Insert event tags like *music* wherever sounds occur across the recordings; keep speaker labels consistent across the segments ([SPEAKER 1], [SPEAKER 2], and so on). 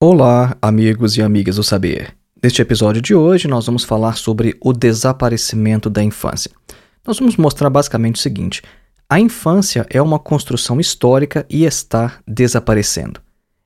[SPEAKER 1] Olá, amigos e amigas do saber. Neste episódio de hoje, nós vamos falar sobre o desaparecimento da infância. Nós vamos mostrar basicamente o seguinte: a infância é uma construção histórica e está desaparecendo.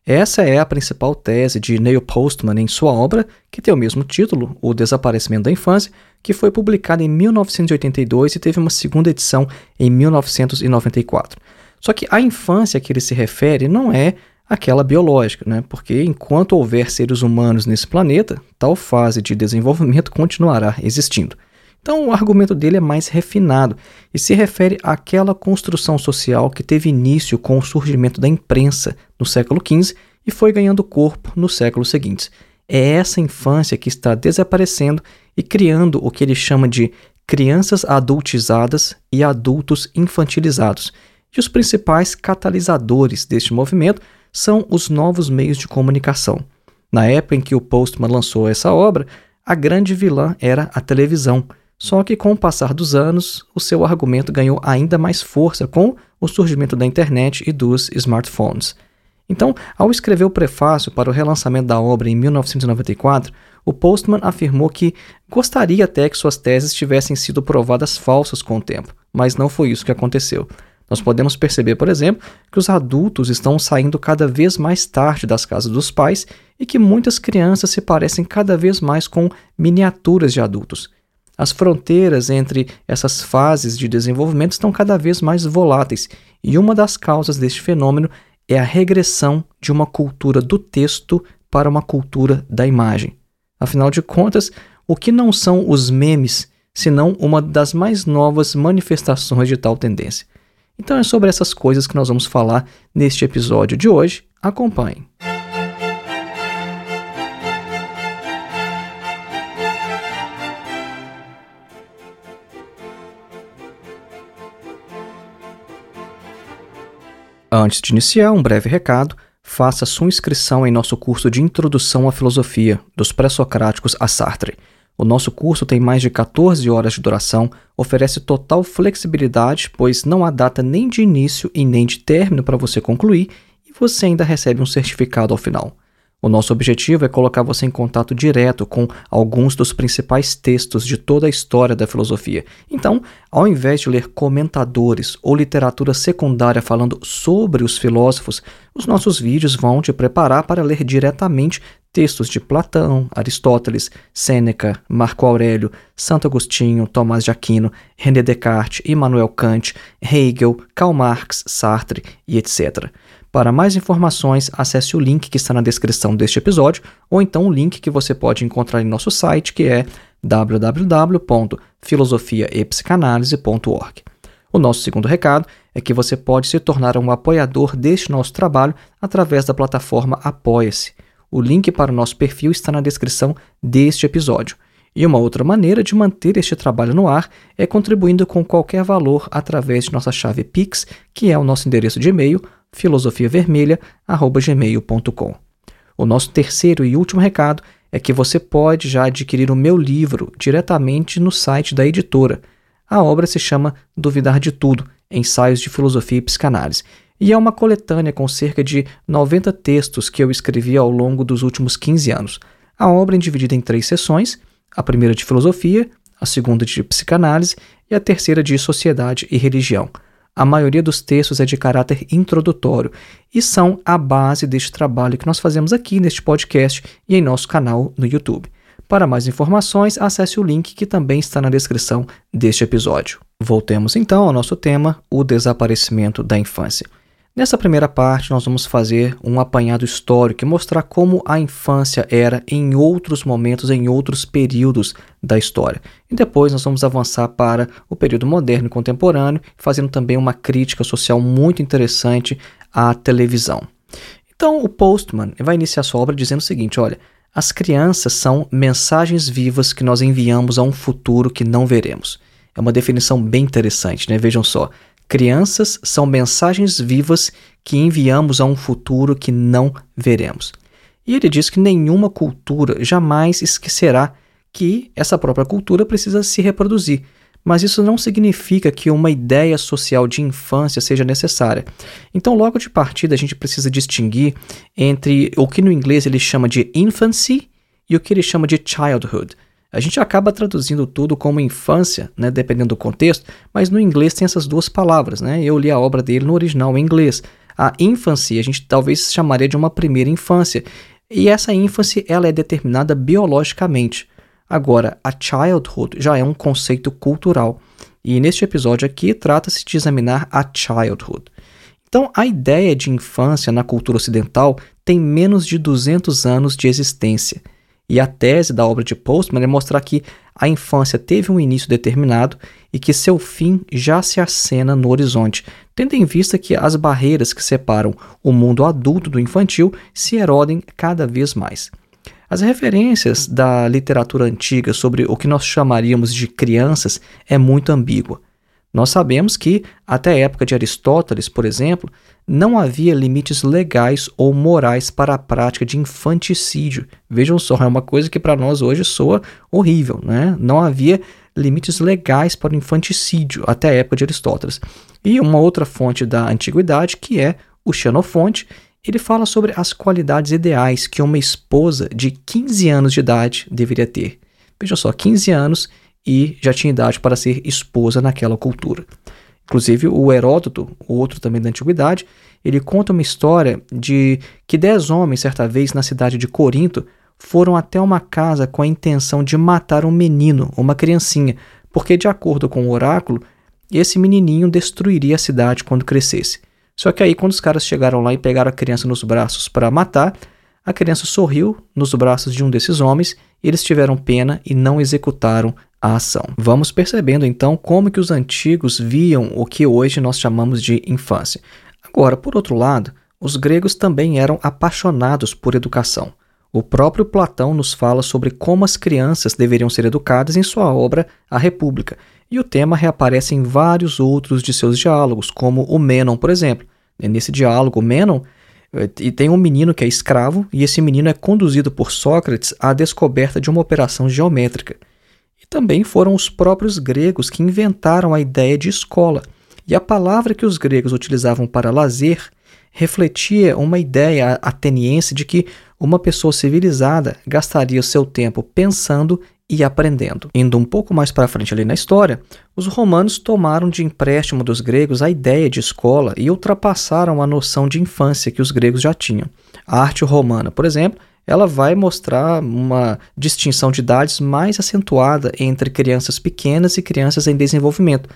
[SPEAKER 1] Essa é a principal tese de Neil Postman em sua obra, que tem o mesmo título, O Desaparecimento da Infância, que foi publicada em 1982 e teve uma segunda edição em 1994. Só que a infância a que ele se refere não é aquela biológica, né? porque enquanto houver seres humanos nesse planeta, tal fase de desenvolvimento continuará existindo. Então, o argumento dele é mais refinado e se refere àquela construção social que teve início com o surgimento da imprensa no século XV e foi ganhando corpo nos séculos seguintes. É essa infância que está desaparecendo e criando o que ele chama de crianças adultizadas e adultos infantilizados. E os principais catalisadores deste movimento são os novos meios de comunicação. Na época em que o Postman lançou essa obra, a grande vilã era a televisão. Só que com o passar dos anos, o seu argumento ganhou ainda mais força com o surgimento da internet e dos smartphones. Então, ao escrever o prefácio para o relançamento da obra em 1994, o Postman afirmou que gostaria até que suas teses tivessem sido provadas falsas com o tempo, mas não foi isso que aconteceu. Nós podemos perceber, por exemplo, que os adultos estão saindo cada vez mais tarde das casas dos pais e que muitas crianças se parecem cada vez mais com miniaturas de adultos. As fronteiras entre essas fases de desenvolvimento estão cada vez mais voláteis, e uma das causas deste fenômeno é a regressão de uma cultura do texto para uma cultura da imagem. Afinal de contas, o que não são os memes, senão uma das mais novas manifestações de tal tendência? Então é sobre essas coisas que nós vamos falar neste episódio de hoje. Acompanhe. Antes de iniciar, um breve recado. Faça sua inscrição em nosso curso de Introdução à Filosofia, dos Pré-Socráticos a Sartre. O nosso curso tem mais de 14 horas de duração, oferece total flexibilidade, pois não há data nem de início e nem de término para você concluir, e você ainda recebe um certificado ao final. O nosso objetivo é colocar você em contato direto com alguns dos principais textos de toda a história da filosofia. Então, ao invés de ler comentadores ou literatura secundária falando sobre os filósofos, os nossos vídeos vão te preparar para ler diretamente textos de Platão, Aristóteles, Sêneca, Marco Aurélio, Santo Agostinho, Tomás de Aquino, René Descartes, Immanuel Kant, Hegel, Karl Marx, Sartre e etc. Para mais informações, acesse o link que está na descrição deste episódio ou então o link que você pode encontrar em nosso site, que é www.filosofiaepsicanalise.org. O nosso segundo recado é que você pode se tornar um apoiador deste nosso trabalho através da plataforma Apoia-se. O link para o nosso perfil está na descrição deste episódio. E uma outra maneira de manter este trabalho no ar é contribuindo com qualquer valor através de nossa chave Pix, que é o nosso endereço de e-mail filosofiavermelha@gmail.com. O nosso terceiro e último recado é que você pode já adquirir o meu livro diretamente no site da editora. A obra se chama Duvidar de Tudo: Ensaios de Filosofia e Psicanálise. E é uma coletânea com cerca de 90 textos que eu escrevi ao longo dos últimos 15 anos. A obra é dividida em três sessões: a primeira de filosofia, a segunda de psicanálise e a terceira de sociedade e religião. A maioria dos textos é de caráter introdutório e são a base deste trabalho que nós fazemos aqui neste podcast e em nosso canal no YouTube. Para mais informações, acesse o link que também está na descrição deste episódio. Voltemos então ao nosso tema: o desaparecimento da infância. Nessa primeira parte, nós vamos fazer um apanhado histórico e mostrar como a infância era em outros momentos, em outros períodos da história. E depois nós vamos avançar para o período moderno e contemporâneo, fazendo também uma crítica social muito interessante à televisão. Então, o Postman vai iniciar sua obra dizendo o seguinte: olha, as crianças são mensagens vivas que nós enviamos a um futuro que não veremos. É uma definição bem interessante, né? Vejam só. Crianças são mensagens vivas que enviamos a um futuro que não veremos. E ele diz que nenhuma cultura jamais esquecerá que essa própria cultura precisa se reproduzir. mas isso não significa que uma ideia social de infância seja necessária. Então, logo de partida, a gente precisa distinguir entre o que no inglês ele chama de infancy e o que ele chama de childhood. A gente acaba traduzindo tudo como infância, né, dependendo do contexto, mas no inglês tem essas duas palavras. Né? Eu li a obra dele no original em inglês. A infancy a gente talvez chamaria de uma primeira infância, e essa ênfase ela é determinada biologicamente. Agora, a childhood já é um conceito cultural. E neste episódio aqui trata-se de examinar a childhood. Então, a ideia de infância na cultura ocidental tem menos de 200 anos de existência. E a tese da obra de Postman é mostrar que a infância teve um início determinado e que seu fim já se acena no horizonte, tendo em vista que as barreiras que separam o mundo adulto do infantil se erodem cada vez mais. As referências da literatura antiga sobre o que nós chamaríamos de crianças é muito ambígua. Nós sabemos que, até a época de Aristóteles, por exemplo, não havia limites legais ou morais para a prática de infanticídio. Vejam só, é uma coisa que para nós hoje soa horrível, né? Não havia limites legais para o infanticídio até a época de Aristóteles. E uma outra fonte da antiguidade, que é o Xenofonte, ele fala sobre as qualidades ideais que uma esposa de 15 anos de idade deveria ter. Veja só, 15 anos e já tinha idade para ser esposa naquela cultura. Inclusive, o Heródoto, outro também da antiguidade, ele conta uma história de que dez homens, certa vez, na cidade de Corinto, foram até uma casa com a intenção de matar um menino, uma criancinha, porque, de acordo com o oráculo, esse menininho destruiria a cidade quando crescesse. Só que aí, quando os caras chegaram lá e pegaram a criança nos braços para matar, a criança sorriu nos braços de um desses homens, eles tiveram pena e não executaram a ação. Vamos percebendo então como que os antigos viam o que hoje nós chamamos de infância. Agora, por outro lado, os gregos também eram apaixonados por educação. O próprio Platão nos fala sobre como as crianças deveriam ser educadas em sua obra A República, e o tema reaparece em vários outros de seus diálogos, como o Menon, por exemplo. Nesse diálogo, Menon eh, e tem um menino que é escravo, e esse menino é conduzido por Sócrates à descoberta de uma operação geométrica. Também foram os próprios gregos que inventaram a ideia de escola. E a palavra que os gregos utilizavam para lazer refletia uma ideia ateniense de que uma pessoa civilizada gastaria o seu tempo pensando e aprendendo. Indo um pouco mais para frente ali na história, os romanos tomaram de empréstimo dos gregos a ideia de escola e ultrapassaram a noção de infância que os gregos já tinham. A arte romana, por exemplo, ela vai mostrar uma distinção de idades mais acentuada entre crianças pequenas e crianças em desenvolvimento,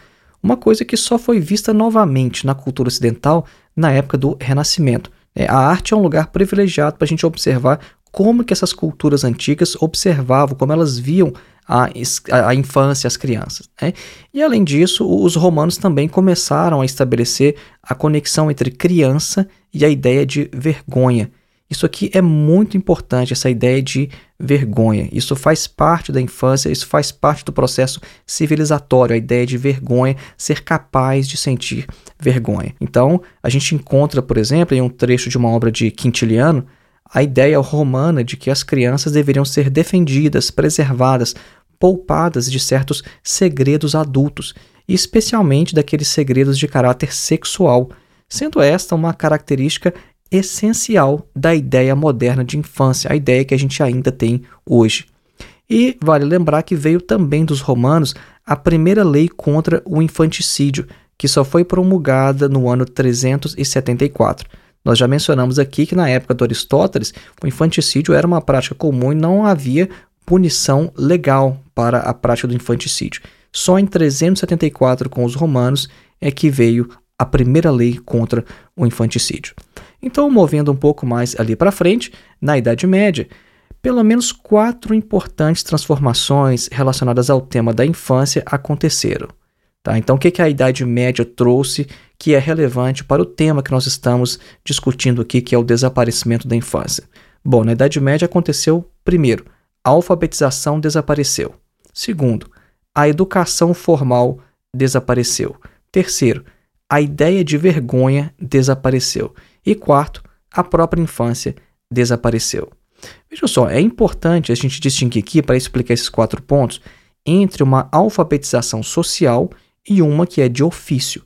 [SPEAKER 1] uma coisa que só foi vista novamente na cultura ocidental na época do Renascimento. É, a arte é um lugar privilegiado para a gente observar como que essas culturas antigas observavam, como elas viam a, a, infância, as crianças. Né? E além disso, os romanos também começaram a estabelecer a conexão entre criança e a ideia de vergonha. Isso aqui é muito importante, essa ideia de vergonha. Isso faz parte da infância, isso faz parte do processo civilizatório, a ideia de vergonha, ser capaz de sentir vergonha. Então, a gente encontra, por exemplo, em um trecho de uma obra de Quintiliano, a ideia romana de que as crianças deveriam ser defendidas, preservadas, poupadas de certos segredos adultos, especialmente daqueles segredos de caráter sexual, sendo esta uma característica essencial da ideia moderna de infância, a ideia que a gente ainda tem hoje. E vale lembrar que veio também dos romanos a primeira lei contra o infanticídio, que só foi promulgada no ano 374. Nós já mencionamos aqui que na época do Aristóteles, o infanticídio era uma prática comum e não havia punição legal para a prática do infanticídio. Só em 374 com os romanos é que veio a primeira lei contra o infanticídio. Então, movendo um pouco mais ali para frente, na Idade Média, pelo menos quatro importantes transformações relacionadas ao tema da infância aconteceram. Tá? Então, o que, que a Idade Média trouxe que é relevante para o tema que nós estamos discutindo aqui, que é o desaparecimento da infância? Bom, na Idade Média aconteceu, primeiro, a alfabetização desapareceu. Segundo, a educação formal desapareceu. Terceiro, a ideia de vergonha desapareceu. E quarto, a própria infância desapareceu. Veja só, é importante a gente distinguir aqui, para explicar esses quatro pontos, entre uma alfabetização social e uma que é de ofício.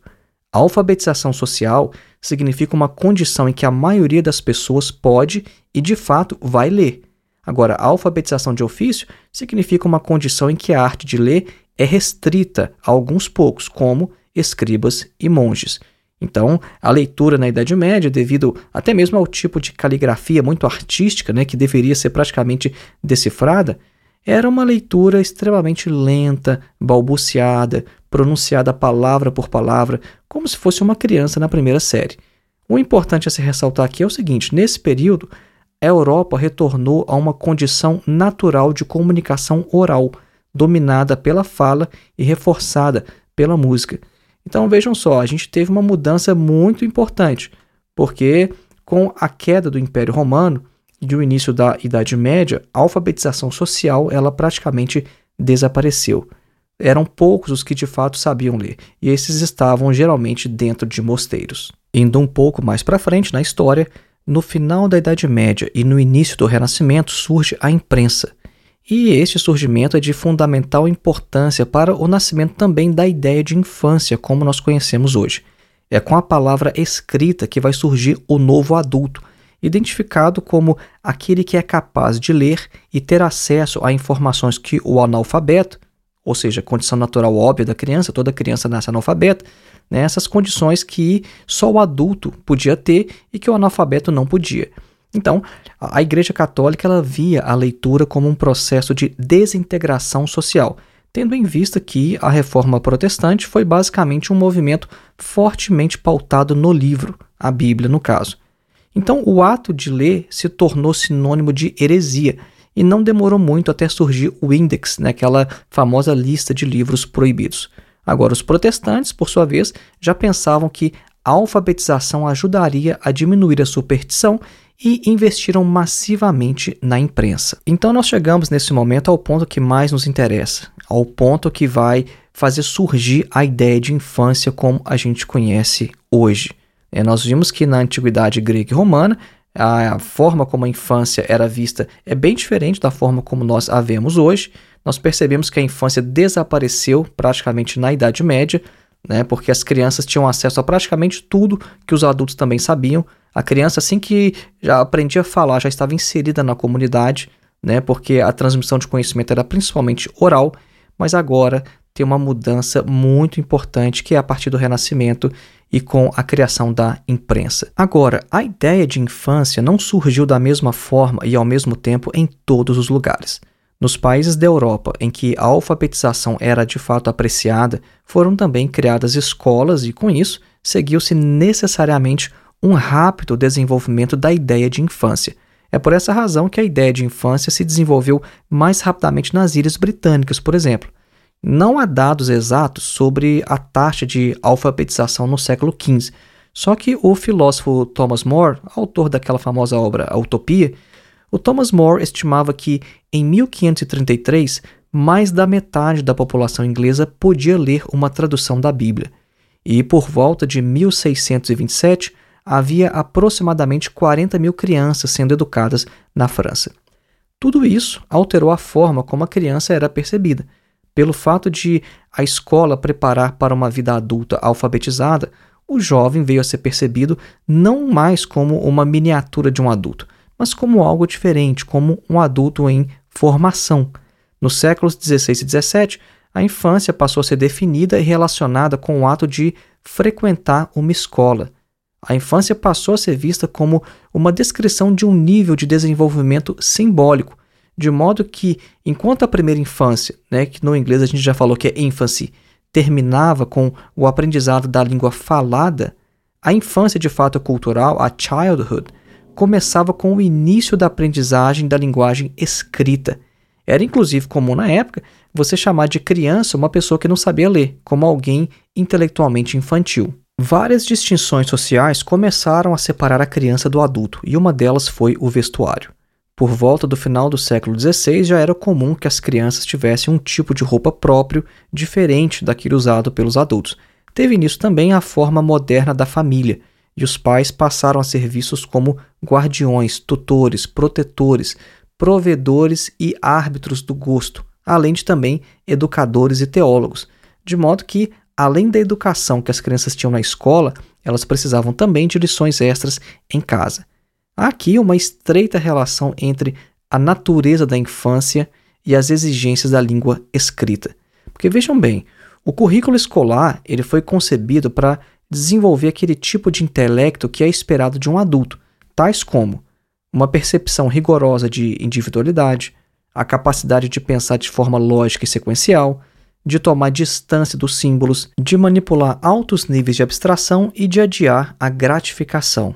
[SPEAKER 1] A alfabetização social significa uma condição em que a maioria das pessoas pode e de fato vai ler. Agora, a alfabetização de ofício significa uma condição em que a arte de ler é restrita a alguns poucos, como escribas e monges. Então, a leitura na Idade Média, devido até mesmo ao tipo de caligrafia muito artística, né, que deveria ser praticamente decifrada, era uma leitura extremamente lenta, balbuciada, pronunciada palavra por palavra, como se fosse uma criança na primeira série. O importante a se ressaltar aqui é o seguinte: nesse período, a Europa retornou a uma condição natural de comunicação oral, dominada pela fala e reforçada pela música. Então vejam só, a gente teve uma mudança muito importante, porque com a queda do Império Romano e o início da Idade Média, a alfabetização social ela praticamente desapareceu. Eram poucos os que de fato sabiam ler, e esses estavam geralmente dentro de mosteiros. Indo um pouco mais para frente na história, no final da Idade Média e no início do Renascimento surge a imprensa, e este surgimento é de fundamental importância para o nascimento também da ideia de infância, como nós conhecemos hoje. É com a palavra escrita que vai surgir o novo adulto, identificado como aquele que é capaz de ler e ter acesso a informações que o analfabeto, ou seja, condição natural óbvia da criança, toda criança nasce analfabeta, né, essas condições que só o adulto podia ter e que o analfabeto não podia. Então, a Igreja Católica ela via a leitura como um processo de desintegração social, tendo em vista que a reforma protestante foi basicamente um movimento fortemente pautado no livro, a Bíblia no caso. Então, o ato de ler se tornou sinônimo de heresia e não demorou muito até surgir o Index, né, aquela famosa lista de livros proibidos. Agora, os protestantes, por sua vez, já pensavam que a alfabetização ajudaria a diminuir a superstição e investiram massivamente na imprensa. Então nós chegamos nesse momento ao ponto que mais nos interessa, ao ponto que vai fazer surgir a ideia de infância como a gente conhece hoje. É, nós vimos que na antiguidade grega e romana a forma como a infância era vista é bem diferente da forma como nós a vemos hoje. Nós percebemos que a infância desapareceu praticamente na Idade Média, né, porque as crianças tinham acesso a praticamente tudo que os adultos também sabiam. A criança, assim que já aprendia a falar, já estava inserida na comunidade, né, porque a transmissão de conhecimento era principalmente oral, mas agora tem uma mudança muito importante que é a partir do Renascimento e com a criação da imprensa. Agora, a ideia de infância não surgiu da mesma forma e ao mesmo tempo em todos os lugares. Nos países da Europa em que a alfabetização era de fato apreciada, foram também criadas escolas e, com isso, seguiu-se necessariamente um rápido desenvolvimento da ideia de infância. É por essa razão que a ideia de infância se desenvolveu mais rapidamente nas Ilhas Britânicas, por exemplo. Não há dados exatos sobre a taxa de alfabetização no século XV, só que o filósofo Thomas More, autor daquela famosa obra A Utopia, o Thomas More estimava que em 1533 mais da metade da população inglesa podia ler uma tradução da Bíblia. E por volta de 1627 havia aproximadamente 40 mil crianças sendo educadas na França. Tudo isso alterou a forma como a criança era percebida. Pelo fato de a escola preparar para uma vida adulta alfabetizada, o jovem veio a ser percebido não mais como uma miniatura de um adulto, mas como algo diferente, como um adulto em formação. Nos séculos 16 e 17, a infância passou a ser definida e relacionada com o ato de frequentar uma escola. A infância passou a ser vista como uma descrição de um nível de desenvolvimento simbólico, de modo que, enquanto a primeira infância, né, que no inglês a gente já falou que é infancy, terminava com o aprendizado da língua falada, a infância de fato cultural, a childhood, começava com o início da aprendizagem da linguagem escrita. Era inclusive comum na época você chamar de criança uma pessoa que não sabia ler, como alguém intelectualmente infantil. Várias distinções sociais começaram a separar a criança do adulto, e uma delas foi o vestuário. Por volta do final do século XVI, já era comum que as crianças tivessem um tipo de roupa próprio, diferente daquele usado pelos adultos. Teve nisso também a forma moderna da família, e os pais passaram a ser vistos como guardiões, tutores, protetores, provedores e árbitros do gosto, além de também educadores e teólogos, de modo que, além da educação que as crianças tinham na escola, elas precisavam também de lições extras em casa. Há aqui uma estreita relação entre a natureza da infância e as exigências da língua escrita. Porque vejam bem, o currículo escolar ele foi concebido para desenvolver aquele tipo de intelecto que é esperado de um adulto, tais como uma percepção rigorosa de individualidade, a capacidade de pensar de forma lógica e sequencial, de tomar distância dos símbolos, de manipular altos níveis de abstração e de adiar a gratificação.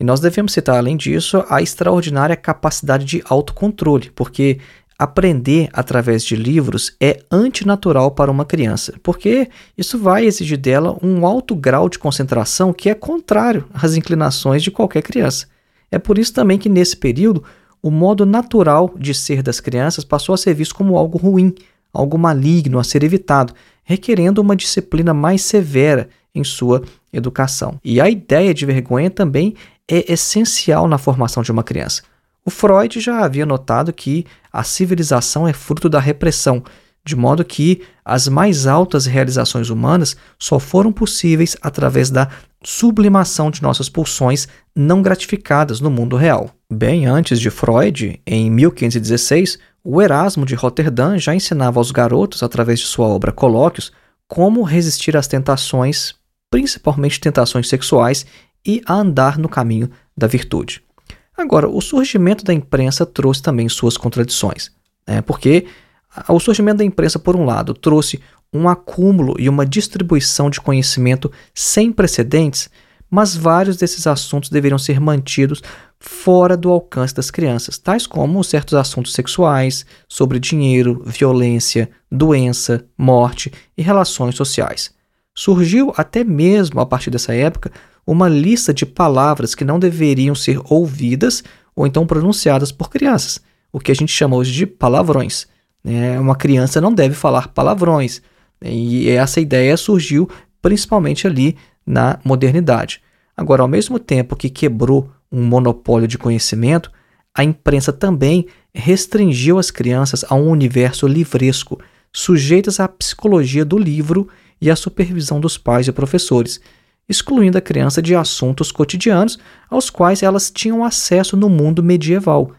[SPEAKER 1] E nós devemos citar, além disso, a extraordinária capacidade de autocontrole, porque aprender através de livros é antinatural para uma criança, porque isso vai exigir dela um alto grau de concentração que é contrário às inclinações de qualquer criança. É por isso também que nesse período o modo natural de ser das crianças passou a ser visto como algo ruim, algo maligno a ser evitado, requerendo uma disciplina mais severa em sua educação. E a ideia de vergonha também é essencial na formação de uma criança. O Freud já havia notado que a civilização é fruto da repressão, de modo que as mais altas realizações humanas só foram possíveis através da sublimação de nossas pulsões não gratificadas no mundo real. Bem antes de Freud, em 1516, o Erasmo de Roterdã já ensinava aos garotos, através de sua obra Colóquios, como resistir às tentações, principalmente tentações sexuais, e a andar no caminho da virtude. Agora, o surgimento da imprensa trouxe também suas contradições, né? porque o surgimento da imprensa, por um lado, trouxe um acúmulo e uma distribuição de conhecimento sem precedentes, mas vários desses assuntos deveriam ser mantidos fora do alcance das crianças, tais como certos assuntos sexuais, sobre dinheiro, violência, doença, morte e relações sociais. Surgiu até mesmo a partir dessa época uma lista de palavras que não deveriam ser ouvidas ou então pronunciadas por crianças, o que a gente chama hoje de palavrões. Né? Uma criança não deve falar palavrões. E essa ideia surgiu principalmente ali na modernidade. Agora, ao mesmo tempo que quebrou um monopólio de conhecimento, a imprensa também restringiu as crianças a um universo livresco, sujeitas à psicologia do livro e à supervisão dos pais e professores, excluindo a criança de assuntos cotidianos aos quais elas tinham acesso no mundo medieval.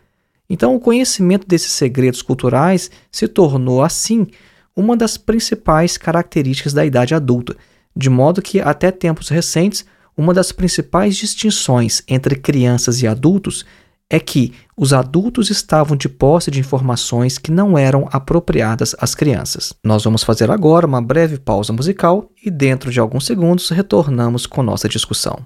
[SPEAKER 1] Então, o conhecimento desses segredos culturais se tornou, assim, uma das principais características da idade adulta, de modo que, até tempos recentes, uma das principais distinções entre crianças e adultos é que os adultos estavam de posse de informações que não eram apropriadas às crianças. Nós vamos fazer agora uma breve pausa musical e, dentro de alguns segundos, retornamos com nossa discussão.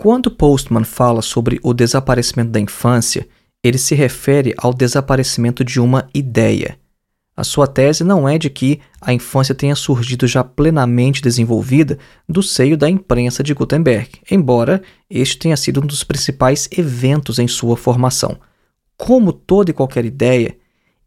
[SPEAKER 1] Quando Postman fala sobre o desaparecimento da infância, ele se refere ao desaparecimento de uma ideia. A sua tese não é de que a infância tenha surgido já plenamente desenvolvida do seio da imprensa de Gutenberg, embora este tenha sido um dos principais eventos em sua formação. Como toda e qualquer ideia,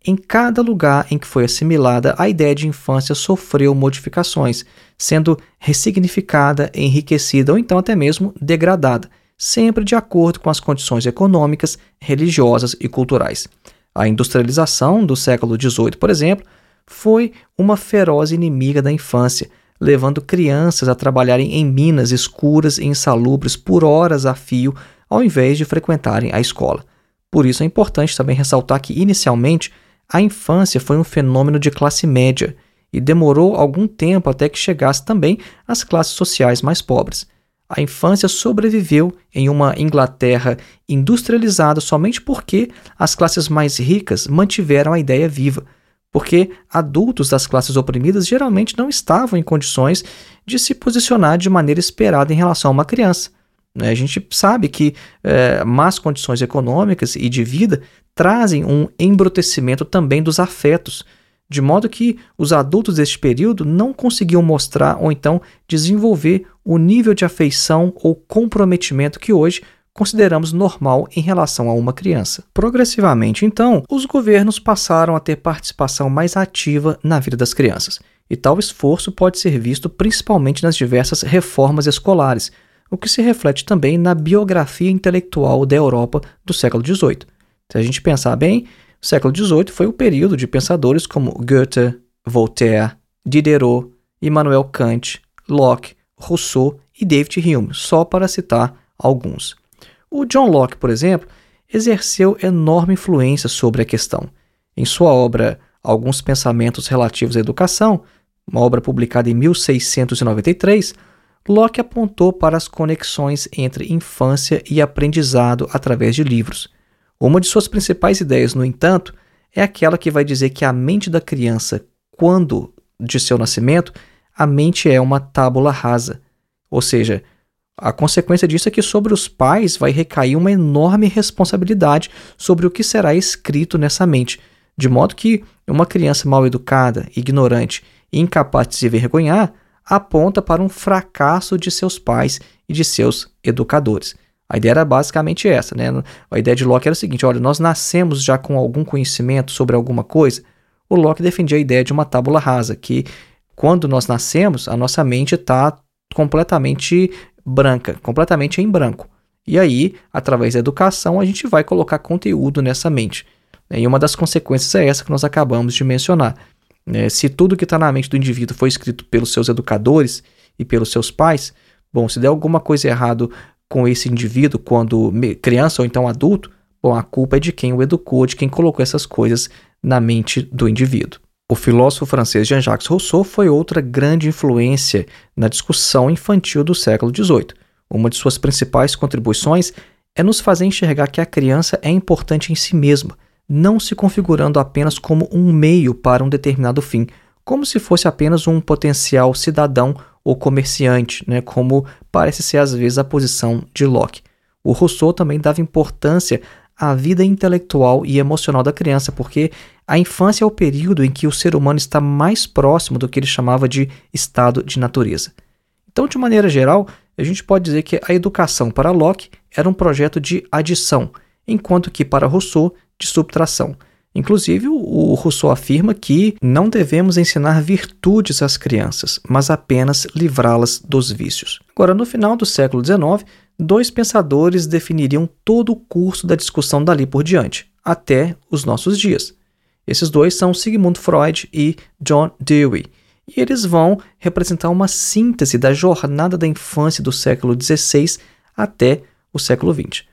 [SPEAKER 1] em cada lugar em que foi assimilada, a ideia de infância sofreu modificações, sendo ressignificada, enriquecida ou então até mesmo degradada, sempre de acordo com as condições econômicas, religiosas e culturais. A industrialização do século XVIII, por exemplo, foi uma feroz inimiga da infância, levando crianças a trabalharem em minas escuras e insalubres por horas a fio, ao invés de frequentarem a escola. Por isso é importante também ressaltar que, inicialmente, a infância foi um fenômeno de classe média e demorou algum tempo até que chegasse também às classes sociais mais pobres. A infância sobreviveu em uma Inglaterra industrializada somente porque as classes mais ricas mantiveram a ideia viva, porque adultos das classes oprimidas geralmente não estavam em condições de se posicionar de maneira esperada em relação a uma criança. Né? A gente sabe que é, más condições econômicas e de vida trazem um embrutecimento também dos afetos, de modo que os adultos deste período não conseguiam mostrar ou então desenvolver o nível de afeição ou comprometimento que hoje consideramos normal em relação a uma criança. Progressivamente, então, os governos passaram a ter participação mais ativa na vida das crianças, e tal esforço pode ser visto principalmente nas diversas reformas escolares, o que se reflete também na biografia intelectual da Europa do século XVIII. Se a gente pensar bem, o século XVIII foi o período de pensadores como Goethe, Voltaire, Diderot, Immanuel Kant, Locke, Rousseau e David Hume, só para citar alguns. O John Locke, por exemplo, exerceu enorme influência sobre a questão. Em sua obra Alguns Pensamentos Relativos à Educação, uma obra publicada em 1693, Locke apontou para as conexões entre infância e aprendizado através de livros. Uma de suas principais ideias, no entanto, é aquela que vai dizer que a mente da criança, quando de seu nascimento, a mente é uma tábula rasa. Ou seja, a consequência disso é que sobre os pais vai recair uma enorme responsabilidade sobre o que será escrito nessa mente, de modo que uma criança mal educada, ignorante e incapaz de se vergonhar aponta para um fracasso de seus pais e de seus educadores. A ideia era basicamente essa, né? A ideia de Locke era o seguinte: olha, nós nascemos já com algum conhecimento sobre alguma coisa. O Locke defendia a ideia de uma tábula rasa, que quando nós nascemos, a nossa mente está completamente branca, completamente em branco. E aí, através da educação, a gente vai colocar conteúdo nessa mente. E uma das consequências é essa que nós acabamos de mencionar. É, se tudo que está na mente do indivíduo foi escrito pelos seus educadores e pelos seus pais, bom, se der alguma coisa errada com esse indivíduo quando criança ou então adulto, bom, a culpa é de quem o educou, de quem colocou essas coisas na mente do indivíduo. O filósofo francês Jean-Jacques Rousseau foi outra grande influência na discussão infantil do século XVIII. Uma de suas principais contribuições é nos fazer enxergar que a criança é importante em si mesma, não se configurando apenas como um meio para um determinado fim, como se fosse apenas um potencial cidadão ou comerciante, né, como parece ser às vezes a posição de Locke. O Rousseau também dava importância à vida intelectual e emocional da criança, porque a infância é o período em que o ser humano está mais próximo do que ele chamava de estado de natureza. Então, de maneira geral, a gente pode dizer que a educação para Locke era um projeto de adição, enquanto que para Rousseau, de subtração. Inclusive, o Rousseau afirma que não devemos ensinar virtudes às crianças, mas apenas livrá-las dos vícios. Agora, no final do século XIX, dois pensadores definiriam todo o curso da discussão dali por diante, até os nossos dias. Esses dois são Sigmund Freud e John Dewey, e eles vão representar uma síntese da jornada da infância do século XVI até o século XX.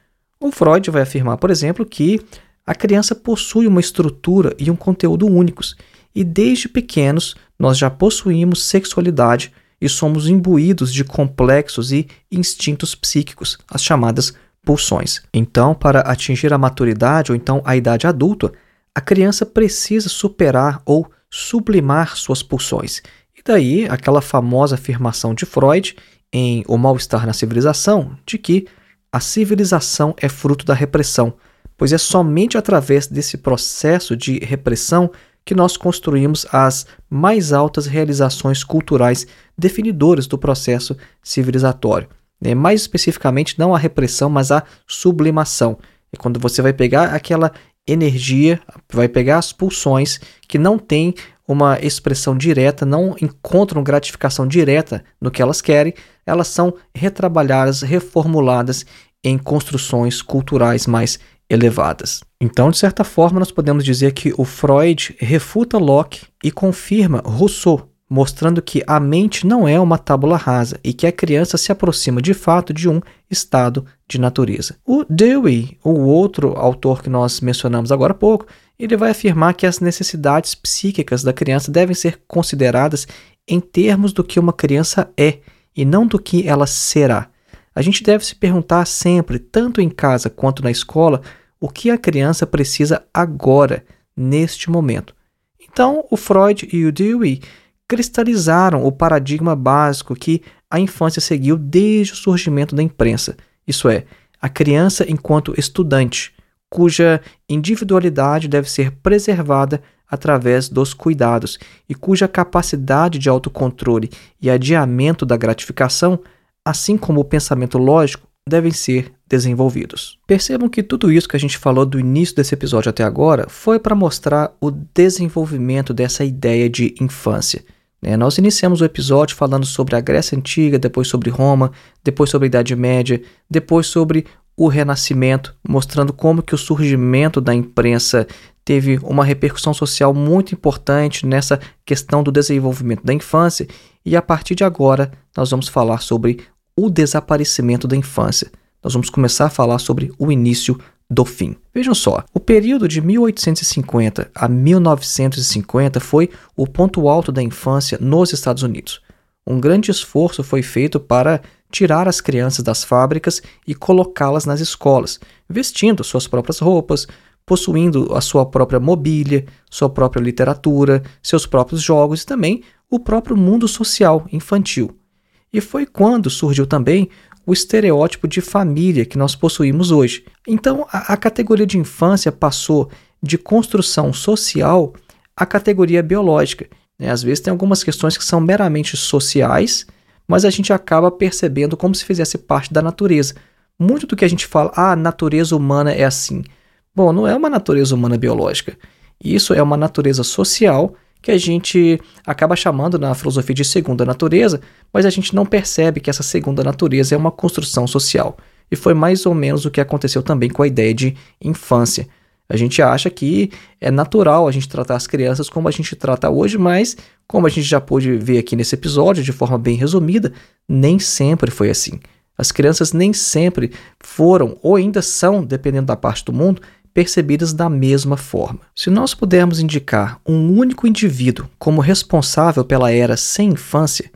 [SPEAKER 1] O Freud vai afirmar, por exemplo, que a criança possui uma estrutura e um conteúdo únicos, e desde pequenos nós já possuímos sexualidade e somos imbuídos de complexos e instintos psíquicos, as chamadas pulsões. Então, para atingir a maturidade ou então a idade adulta, a criança precisa superar ou sublimar suas pulsões. E daí aquela famosa afirmação de Freud em O Mal-Estar na Civilização de que a civilização é fruto da repressão, pois é somente através desse processo de repressão que nós construímos as mais altas realizações culturais definidoras do processo civilizatório. É, mais especificamente, não a repressão, mas a sublimação. É quando você vai pegar aquela energia, vai pegar as pulsões que não têm uma expressão direta, não encontram gratificação direta no que elas querem, elas são retrabalhadas, reformuladas em construções culturais mais elevadas. Então, de certa forma, nós podemos dizer que o Freud refuta Locke e confirma Rousseau, mostrando que a mente não é uma tábula rasa e que a criança se aproxima de fato de um estado de natureza. O Dewey, o outro autor que nós mencionamos agora há pouco, ele vai afirmar que as necessidades psíquicas da criança devem ser consideradas em termos do que uma criança é e não do que ela será. A gente deve se perguntar sempre, tanto em casa quanto na escola, o que a criança precisa agora, neste momento. Então, o Freud e o Dewey cristalizaram o paradigma básico que a infância seguiu desde o surgimento da imprensa, isso é, a criança enquanto estudante, cuja individualidade deve ser preservada através dos cuidados e cuja capacidade de autocontrole e adiamento da gratificação assim como o pensamento lógico, devem ser desenvolvidos. Percebam que tudo isso que a gente falou do início desse episódio até agora foi para mostrar o desenvolvimento dessa ideia de infância. Né? Nós iniciamos o episódio falando sobre a Grécia Antiga, depois sobre Roma, depois sobre a Idade Média, depois sobre o Renascimento, mostrando como que o surgimento da imprensa teve uma repercussão social muito importante nessa questão do desenvolvimento da infância, e a partir de agora nós vamos falar sobre o desaparecimento da infância. Nós vamos começar a falar sobre o início do fim. Vejam só, o período de 1850 a 1950 foi o ponto alto da infância nos Estados Unidos. Um grande esforço foi feito para tirar as crianças das fábricas e colocá-las nas escolas, vestindo suas próprias roupas, possuindo a sua própria mobília, sua própria literatura, seus próprios jogos e também o próprio mundo social infantil. E foi quando surgiu também o estereótipo de família que nós possuímos hoje. Então, a, a categoria de infância passou de construção social à categoria biológica. Né? Às vezes tem algumas questões que são meramente sociais, mas a gente acaba percebendo como se fizesse parte da natureza. Muito do que a gente fala, ah, a natureza humana é assim. Bom, não é uma natureza humana biológica. Isso é uma natureza social que a gente acaba chamando na filosofia de segunda natureza, mas a gente não percebe que essa segunda natureza é uma construção social. E foi mais ou menos o que aconteceu também com a ideia de infância. A gente acha que é natural a gente tratar as crianças como a gente trata hoje, mas como a gente já pôde ver aqui nesse episódio de forma bem resumida, nem sempre foi assim. As crianças nem sempre foram ou ainda são, dependendo da parte do mundo, percebidas da mesma forma. Se nós pudermos indicar um único indivíduo como responsável pela era sem infância,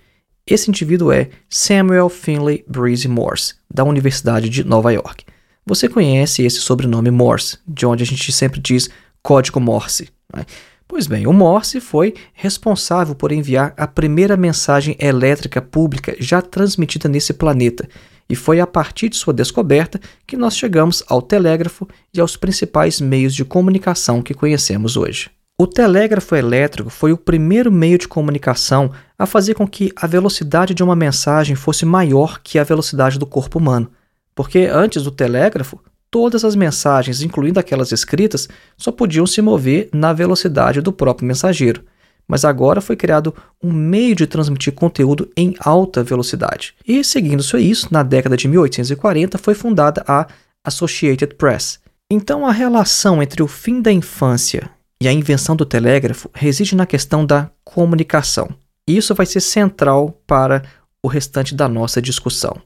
[SPEAKER 1] esse indivíduo é Samuel Finley Breeze Morse, da Universidade de Nova York. Você conhece esse sobrenome Morse, de onde a gente sempre diz código Morse. Né? Pois bem, o Morse foi responsável por enviar a primeira mensagem elétrica pública já transmitida nesse planeta, e foi a partir de sua descoberta que nós chegamos ao telégrafo e aos principais meios de comunicação que conhecemos hoje. O telégrafo elétrico foi o primeiro meio de comunicação a fazer com que a velocidade de uma mensagem fosse maior que a velocidade do corpo humano, porque antes do telégrafo, todas as mensagens, incluindo aquelas escritas, só podiam se mover na velocidade do próprio mensageiro mas agora foi criado um meio de transmitir conteúdo em alta velocidade. E seguindo-se isso, na década de 1840 foi fundada a Associated Press. Então a relação entre o fim da infância e a invenção do telégrafo reside na questão da comunicação. E isso vai ser central para o restante da nossa discussão.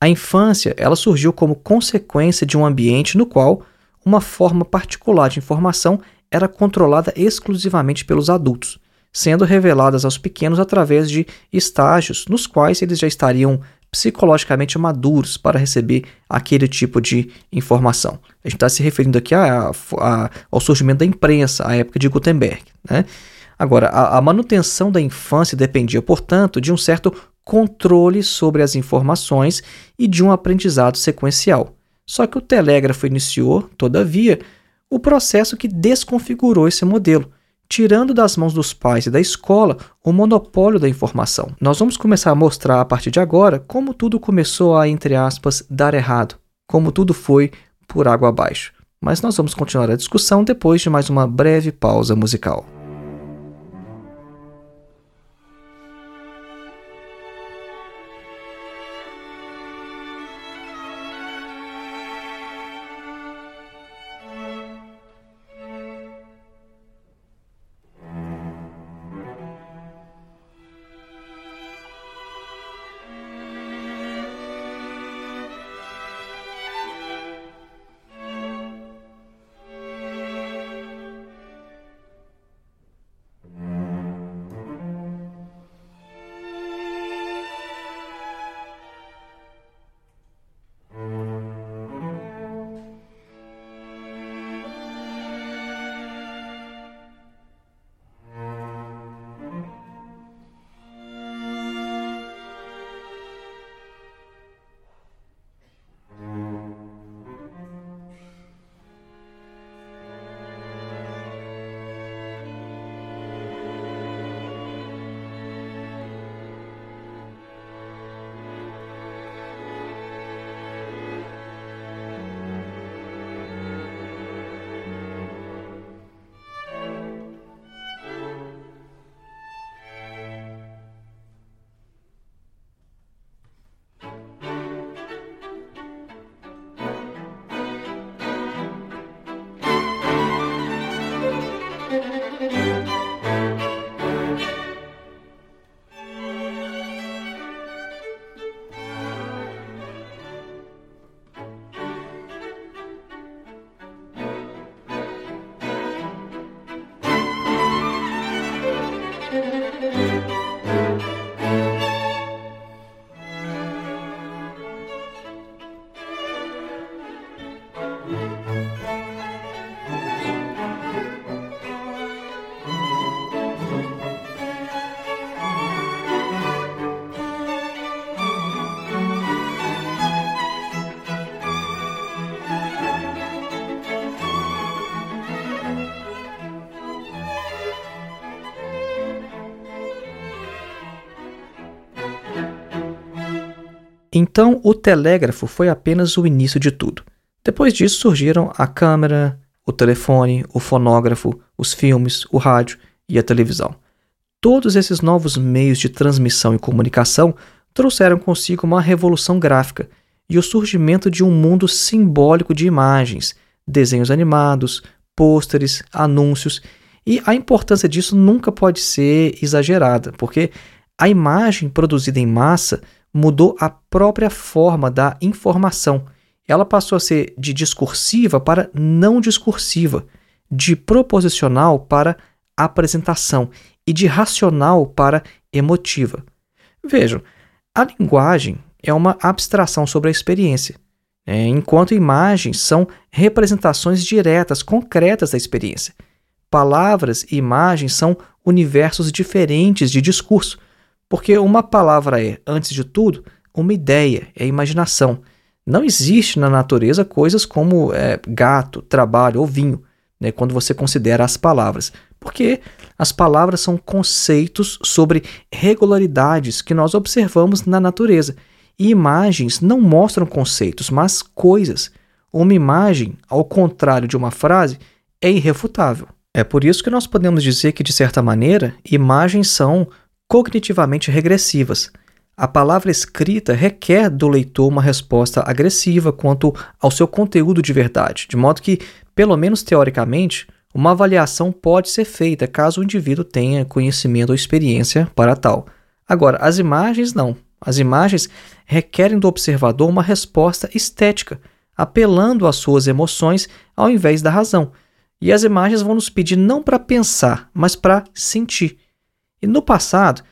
[SPEAKER 1] A infância, ela surgiu como consequência de um ambiente no qual uma forma particular de informação era controlada exclusivamente pelos adultos sendo reveladas aos pequenos através de estágios nos quais eles já estariam psicologicamente maduros para receber aquele tipo de informação. A gente está se referindo aqui a, a, ao surgimento da imprensa, à época de Gutenberg. Né? Agora, a, a manutenção da infância dependia, portanto, de um certo controle sobre as informações e de um aprendizado sequencial. Só que o telégrafo iniciou, todavia, o processo que desconfigurou esse modelo, tirando das mãos dos pais e da escola o monopólio da informação. Nós vamos começar a mostrar a partir de agora como tudo começou a, entre aspas, dar errado, como tudo foi por água abaixo. Mas nós vamos continuar a discussão depois de mais uma breve pausa musical. Então, o telégrafo foi apenas o início de tudo. Depois disso surgiram a câmera, o telefone, o fonógrafo, os filmes, o rádio e a televisão. Todos esses novos meios de transmissão e comunicação trouxeram consigo uma revolução gráfica e o surgimento de um mundo simbólico de imagens, desenhos animados, pôsteres, anúncios, e a importância disso nunca pode ser exagerada, porque a imagem produzida em massa mudou a própria forma da informação. Ela passou a ser de discursiva para não discursiva, de proposicional para apresentação e de racional para emotiva. Vejam, a linguagem é uma abstração sobre a experiência, né? enquanto imagens são representações diretas, concretas da experiência. Palavras e imagens são universos diferentes de discurso, porque uma palavra é, antes de tudo, uma ideia, é imaginação. Não existe na natureza coisas como é, gato, trabalho ou vinho, né, quando você considera as palavras, porque as palavras são conceitos sobre regularidades que nós observamos na natureza. E imagens não mostram conceitos, mas coisas. Uma imagem, ao contrário de uma frase, é irrefutável. É por isso que nós podemos dizer que, de certa maneira, imagens são cognitivamente regressivas. A palavra escrita requer do leitor uma resposta agressiva quanto ao seu conteúdo de verdade, de modo que, pelo menos teoricamente, uma avaliação pode ser feita caso o indivíduo tenha conhecimento ou experiência para tal. Agora, as imagens não. As imagens requerem do observador uma resposta estética, apelando às suas emoções ao invés da razão. E as imagens vão nos pedir não para pensar, mas para sentir. E no passado,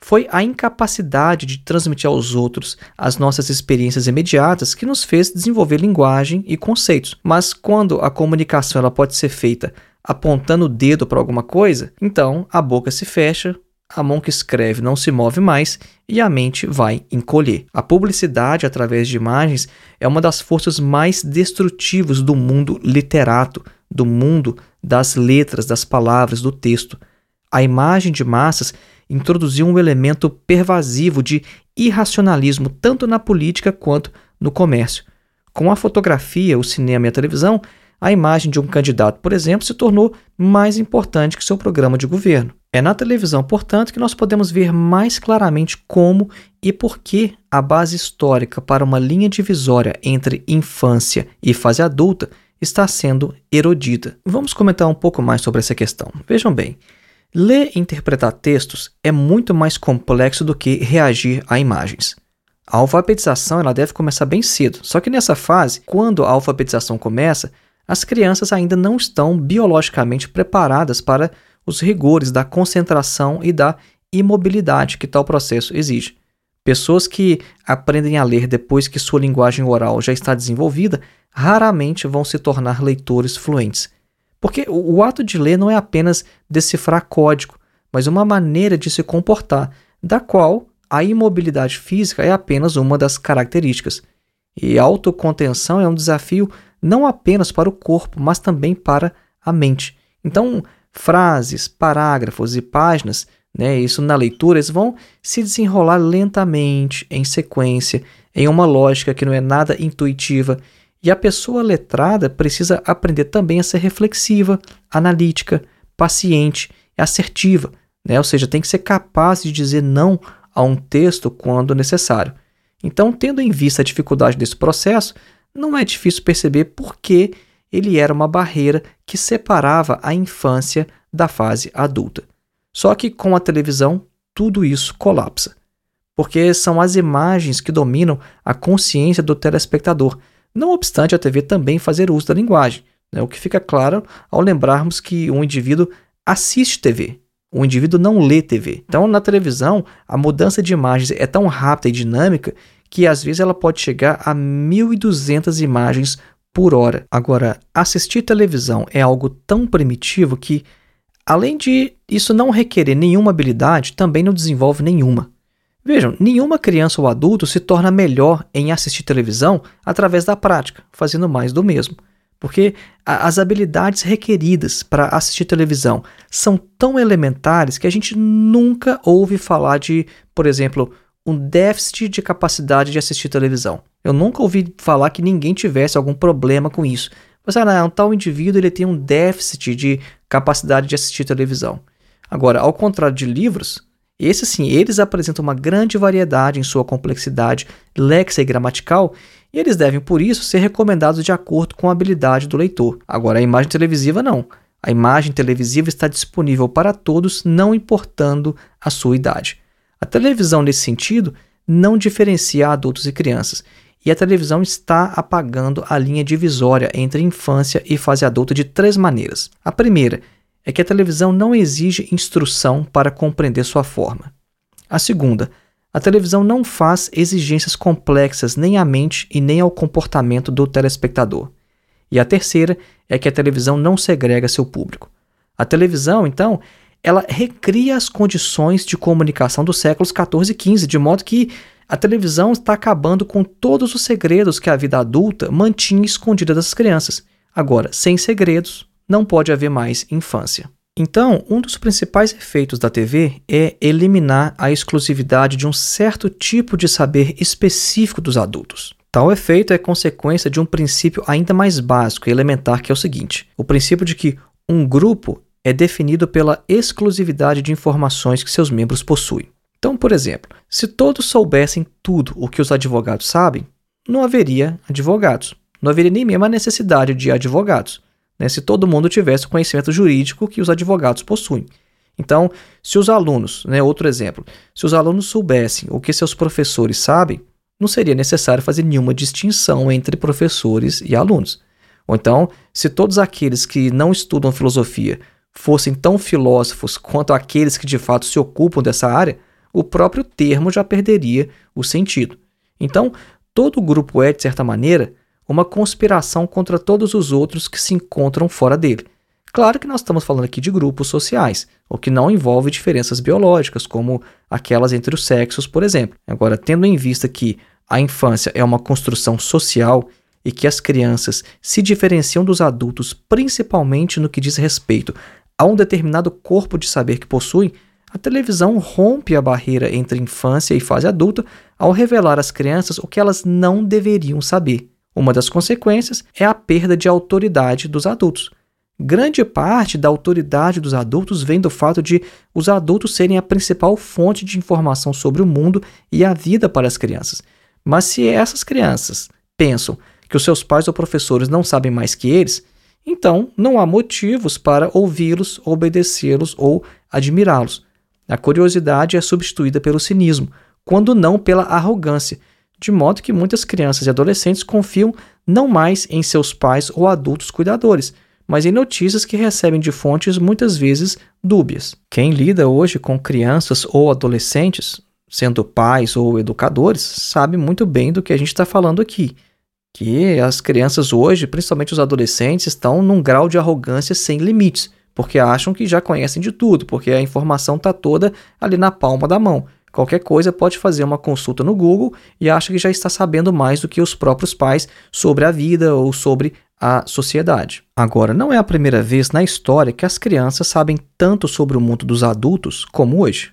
[SPEAKER 1] foi a incapacidade de transmitir aos outros as nossas experiências imediatas que nos fez desenvolver linguagem e conceitos. Mas quando a comunicação ela pode ser feita apontando o dedo para alguma coisa, então a boca se fecha, a mão que escreve não se move mais e a mente vai encolher. A publicidade através de imagens é uma das forças mais destrutivas do mundo literato, do mundo das letras, das palavras, do texto. A imagem de massas introduziu um elemento pervasivo de irracionalismo tanto na política quanto no comércio. Com a fotografia, o cinema e a televisão, a imagem de um candidato, por exemplo, se tornou mais importante que seu programa de governo. É na televisão, portanto, que nós podemos ver mais claramente como e por que a base histórica para uma linha divisória entre infância e fase adulta está sendo erodida. Vamos comentar um pouco mais sobre essa questão. Vejam bem, ler e interpretar textos é muito mais complexo do que reagir a imagens. A alfabetização ela deve começar bem cedo, só que nessa fase, quando a alfabetização começa, as crianças ainda não estão biologicamente preparadas para os rigores da concentração e da imobilidade que tal processo exige. Pessoas que aprendem a ler depois que sua linguagem oral já está desenvolvida raramente vão se tornar leitores fluentes. Porque o ato de ler não é apenas decifrar código, mas uma maneira de se comportar, da qual a imobilidade física é apenas uma das características. E a autocontenção é um desafio não apenas para o corpo, mas também para a mente. Então, frases, parágrafos e páginas, né, isso na leitura, eles vão se desenrolar lentamente, em sequência, em uma lógica que não é nada intuitiva. E a pessoa letrada precisa aprender também a ser reflexiva, analítica, paciente assertiva, né? ou seja, tem que ser capaz de dizer não a um texto quando necessário. Então, tendo em vista a dificuldade desse processo, não é difícil perceber por que ele era uma barreira que separava a infância da fase adulta. Só que com a televisão, tudo isso colapsa. Porque são as imagens que dominam a consciência do telespectador, não obstante a TV também fazer uso da linguagem, né? o que fica claro ao lembrarmos que um indivíduo assiste TV, o indivíduo não lê TV. Então, na televisão, a mudança de imagens é tão rápida e dinâmica que às vezes ela pode chegar a 1.200 imagens por hora. Agora, assistir televisão é algo tão primitivo que, além de isso não requerer nenhuma habilidade, também não desenvolve nenhuma. Vejam, nenhuma criança ou adulto se torna melhor em assistir televisão através da prática, fazendo mais do mesmo. Porque as habilidades requeridas para assistir televisão são tão elementares que a gente nunca ouve falar de, por exemplo, um déficit de capacidade de assistir televisão. Eu nunca ouvi falar que ninguém tivesse algum problema com isso. Mas ah, não, um tal indivíduo ele tem um déficit de capacidade de assistir televisão. Agora, ao contrário de livros, esses sim, eles apresentam uma grande variedade em sua complexidade léxica e gramatical, e eles devem, por isso, ser recomendados de acordo com a habilidade do leitor. Agora, a imagem televisiva não. A imagem televisiva está disponível para todos, não importando a sua idade. A televisão, nesse sentido, não diferencia adultos e crianças, e a televisão está apagando a linha divisória entre infância e fase adulta de três maneiras. A primeira é que a televisão não exige instrução para compreender sua forma. A segunda, a televisão não faz exigências complexas nem à mente e nem ao comportamento do telespectador. E a terceira é que a televisão não segrega seu público. A televisão, então, ela recria as condições de comunicação dos séculos 14 e 15, de modo que a televisão está acabando com todos os segredos que a vida adulta mantinha escondida das crianças. Agora, sem segredos, não pode haver mais infância. Então, um dos principais efeitos da TV é eliminar a exclusividade de um certo tipo de saber específico dos adultos. Tal efeito é consequência de um princípio ainda mais básico e elementar, que é o seguinte: o princípio de que um grupo é definido pela exclusividade de informações que seus membros possuem. Então, por exemplo, se todos soubessem tudo o que os advogados sabem, não haveria advogados. Não haveria nem mesmo a necessidade de advogados, né, se todo mundo tivesse o conhecimento jurídico que os advogados possuem. Então, se os alunos, né, outro exemplo, se os alunos soubessem o que seus professores sabem, não seria necessário fazer nenhuma distinção entre professores e alunos. Ou então, se todos aqueles que não estudam filosofia fossem tão filósofos quanto aqueles que de fato se ocupam dessa área, o próprio termo já perderia o sentido. Então, todo grupo é, de certa maneira, uma conspiração contra todos os outros que se encontram fora dele. Claro que nós estamos falando aqui de grupos sociais, o que não envolve diferenças biológicas, como aquelas entre os sexos, por exemplo. Agora, tendo em vista que a infância é uma construção social e que as crianças se diferenciam dos adultos principalmente no que diz respeito a um determinado corpo de saber que possuem, a televisão rompe a barreira entre infância e fase adulta ao revelar às crianças o que elas não deveriam saber. Uma das consequências é a perda de autoridade dos adultos. Grande parte da autoridade dos adultos vem do fato de os adultos serem a principal fonte de informação sobre o mundo e a vida para as crianças. Mas se essas crianças pensam que os seus pais ou professores não sabem mais que eles, então não há motivos para ouvi-los, obedecê-los ou admirá-los. A curiosidade é substituída pelo cinismo, quando não pela arrogância, de modo que muitas crianças e adolescentes confiam não mais em seus pais ou adultos cuidadores, mas em notícias que recebem de fontes muitas vezes dúbias. Quem lida hoje com crianças ou adolescentes, sendo pais ou educadores, sabe muito bem do que a gente está falando aqui. Que as crianças hoje, principalmente os adolescentes, estão num grau de arrogância sem limites porque acham que já conhecem de tudo, porque a informação está toda ali na palma da mão. Qualquer coisa pode fazer uma consulta no Google e acha que já está sabendo mais do que os próprios pais sobre a vida ou sobre a sociedade. Agora, não é a primeira vez na história que as crianças sabem tanto sobre o mundo dos adultos como hoje.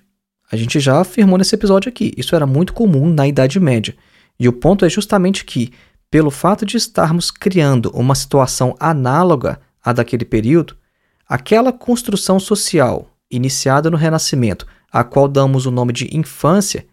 [SPEAKER 1] A gente já afirmou nesse episódio aqui, isso era muito comum na Idade Média. E o ponto é justamente que, pelo fato de estarmos criando uma situação análoga à daquele período, Aquela construção social iniciada no Renascimento, a qual damos o nome de infância,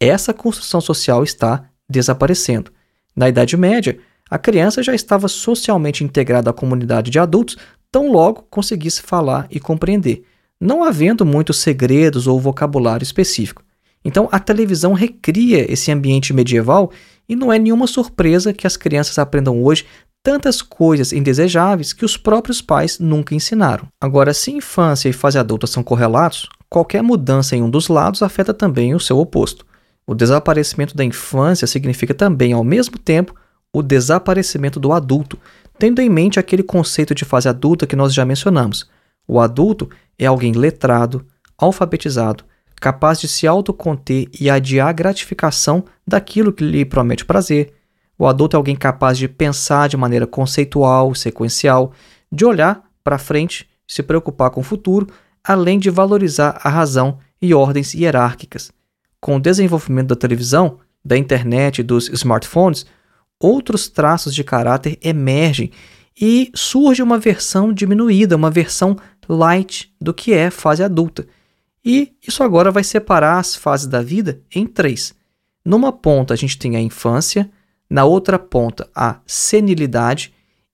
[SPEAKER 1] essa construção social está desaparecendo. Na Idade Média, a criança já estava socialmente integrada à comunidade de adultos, tão logo conseguisse falar e compreender, não havendo muitos segredos ou vocabulário específico. Então, a televisão recria esse ambiente medieval e não é nenhuma surpresa que as crianças aprendam hoje tantas coisas indesejáveis que os próprios pais nunca ensinaram. Agora, se infância e fase adulta são correlatos, qualquer mudança em um dos lados afeta também o seu oposto. O desaparecimento da infância significa também, ao mesmo tempo, o desaparecimento do adulto, tendo em mente aquele conceito de fase adulta que nós já mencionamos. O adulto é alguém letrado, alfabetizado, capaz de se autoconter e adiar a gratificação daquilo que lhe promete prazer, o adulto é alguém capaz de pensar de maneira conceitual, sequencial, de olhar para frente, se preocupar com o futuro, além de valorizar a razão e ordens hierárquicas. Com o desenvolvimento da televisão, da internet e dos smartphones, outros traços de caráter emergem e surge uma versão diminuída, uma versão light do que é fase adulta. E isso agora vai separar as fases da vida em três. Numa ponta a gente tem a infância, na outra ponta, a senilidade.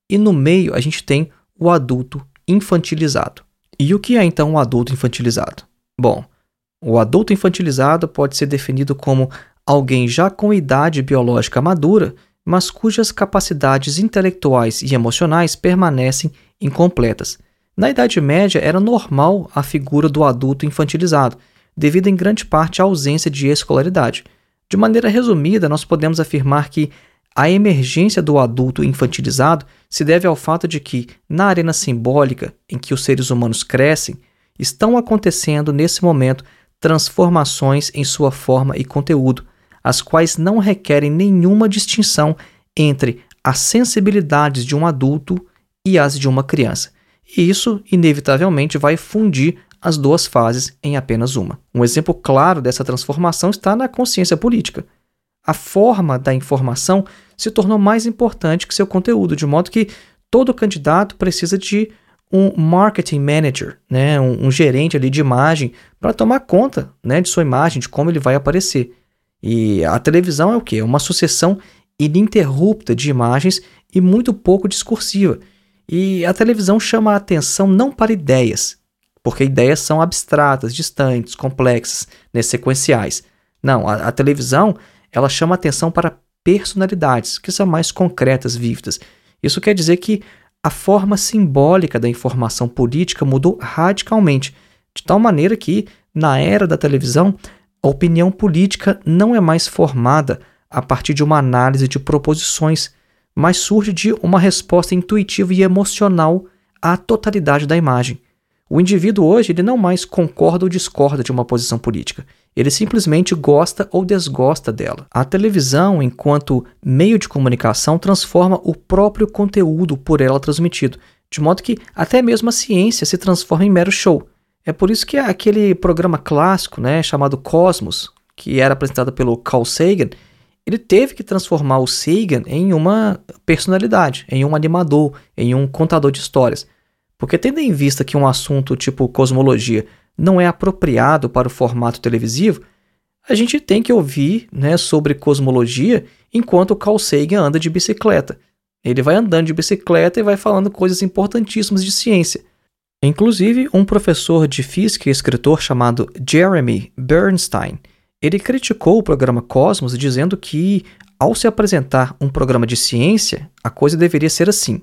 [SPEAKER 1] E no meio, a gente tem o adulto infantilizado. E o que é então o adulto infantilizado? Bom, o adulto infantilizado pode ser definido como alguém já com idade biológica madura, mas cujas capacidades intelectuais e emocionais permanecem incompletas. Na Idade Média era normal a figura do adulto infantilizado, devido em grande parte à ausência de escolaridade. De maneira resumida, nós podemos afirmar que a emergência do adulto infantilizado se deve ao fato de que, na arena simbólica em que os seres humanos crescem, estão acontecendo nesse momento transformações em sua forma e conteúdo, as quais não requerem nenhuma distinção entre as sensibilidades de um adulto e as de uma criança. E isso, inevitavelmente, vai fundir as duas fases em apenas uma. Um exemplo claro dessa transformação está na consciência política. A forma da informação se tornou mais importante que seu conteúdo, de modo que todo candidato precisa de um marketing manager, né, um, um gerente ali de imagem, para tomar conta né, de sua imagem, de como ele vai aparecer. E a televisão é o que? É uma sucessão ininterrupta de imagens e muito pouco discursiva. E a televisão chama a atenção não para ideias, porque ideias são abstratas, distantes, complexas, né, sequenciais. Não, a, a televisão ela chama atenção para personalidades que são mais concretas, vívidas. Isso quer dizer que a forma simbólica da informação política mudou radicalmente, de tal maneira que, na era da televisão, a opinião política não é mais formada a partir de uma análise de proposições, mas surge de uma resposta intuitiva e emocional a totalidade da imagem. O indivíduo hoje ele não mais concorda ou discorda de uma posição política. Ele simplesmente gosta ou desgosta dela. A televisão, enquanto meio de comunicação, transforma o próprio conteúdo por ela transmitido, de modo que até mesmo a ciência se transforma em mero show. É por isso que aquele programa clássico, né, chamado Cosmos, que era apresentado pelo Carl Sagan, ele teve que transformar o Sagan em uma personalidade, em um animador, em um contador de histórias. Porque tendo em vista que um assunto tipo cosmologia não é apropriado para o formato televisivo, a gente tem que ouvir né, sobre cosmologia enquanto o Carl Sagan anda de bicicleta. Ele vai andando de bicicleta e vai falando coisas importantíssimas de ciência. Inclusive, um professor de física e escritor chamado Jeremy Bernstein, ele criticou o programa Cosmos dizendo que, ao se apresentar um programa de ciência, a coisa deveria ser assim: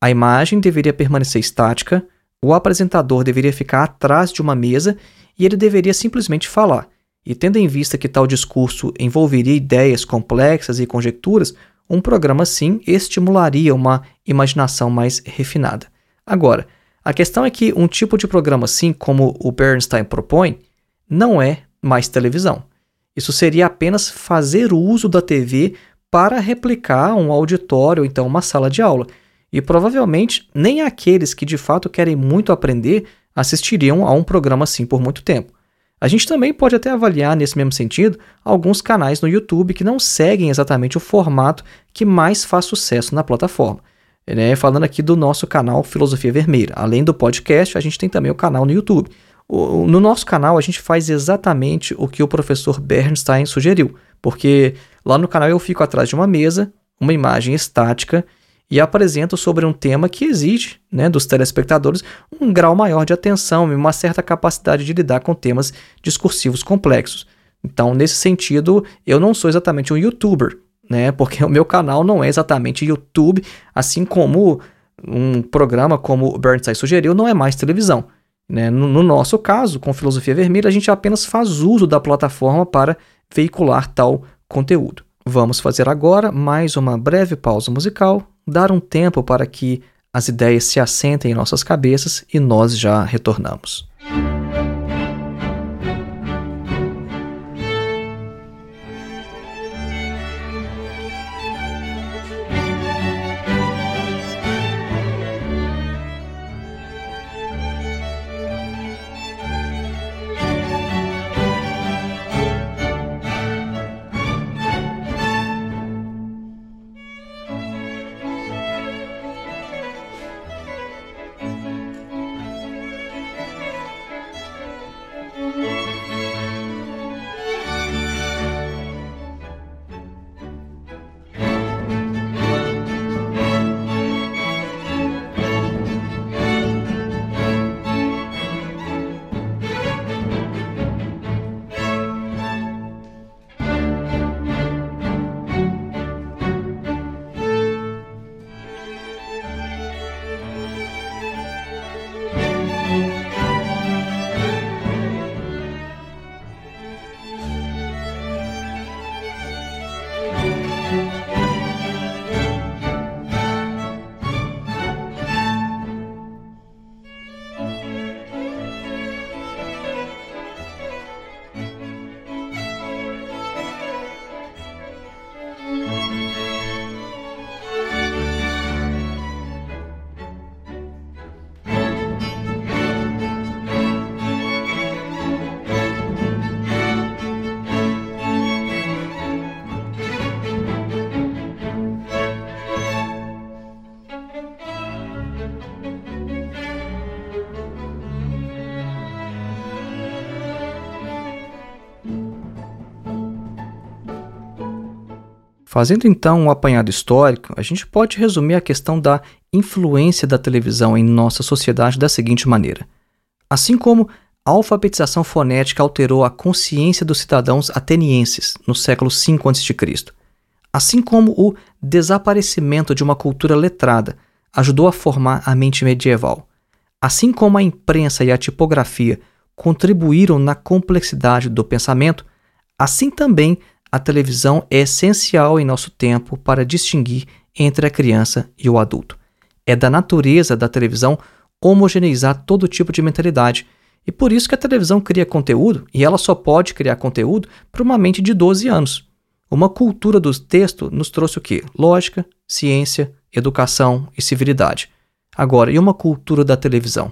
[SPEAKER 1] a imagem deveria permanecer estática, o apresentador deveria ficar atrás de uma mesa e ele deveria simplesmente falar. E tendo em vista que tal discurso envolveria ideias complexas e conjecturas, um programa assim estimularia uma imaginação mais refinada. Agora, a questão é que um tipo de programa assim, como o Bernstein propõe, não é mais televisão. Isso seria apenas fazer uso da TV para replicar um auditório ou então uma sala de aula. E provavelmente nem aqueles que de fato querem muito aprender assistiriam a um programa assim por muito tempo. A gente também pode até avaliar, nesse mesmo sentido, alguns canais no YouTube que não seguem exatamente o formato que mais faz sucesso na plataforma. Né? Falando aqui do nosso canal Filosofia Vermelha. Além do podcast, a gente tem também o canal no YouTube. O, no nosso canal, a gente faz exatamente o que o professor Bernstein sugeriu, porque lá no canal eu fico atrás de uma mesa, uma imagem estática e apresento sobre um tema que exige né, dos telespectadores um grau maior de atenção e uma certa capacidade de lidar com temas discursivos complexos. Então, nesse sentido, eu não sou exatamente um youtuber, né? Porque *laughs* o meu canal não é exatamente YouTube, assim como um programa como o Bernstein sugeriu, não é mais televisão. Né? No, no nosso caso, com Filosofia Vermelha, a gente apenas faz uso da plataforma para veicular tal conteúdo. Vamos fazer agora mais uma breve pausa musical, dar um tempo para que as ideias se assentem em nossas cabeças e nós já retornamos. Fazendo então um apanhado histórico, a gente pode resumir a questão da influência da televisão em nossa sociedade da seguinte maneira: assim como a alfabetização fonética alterou a consciência dos cidadãos atenienses no século V a.C., assim como o desaparecimento de uma cultura letrada ajudou a formar a mente medieval, assim como a imprensa e a tipografia contribuíram na complexidade do pensamento, assim também a televisão é essencial em nosso tempo para distinguir entre a criança e o adulto. É da natureza da televisão homogeneizar todo tipo de mentalidade. E por isso que a televisão cria conteúdo, e ela só pode criar conteúdo para uma mente de 12 anos. Uma cultura do texto nos trouxe o quê? Lógica, ciência, educação e civilidade. Agora, e uma cultura da televisão?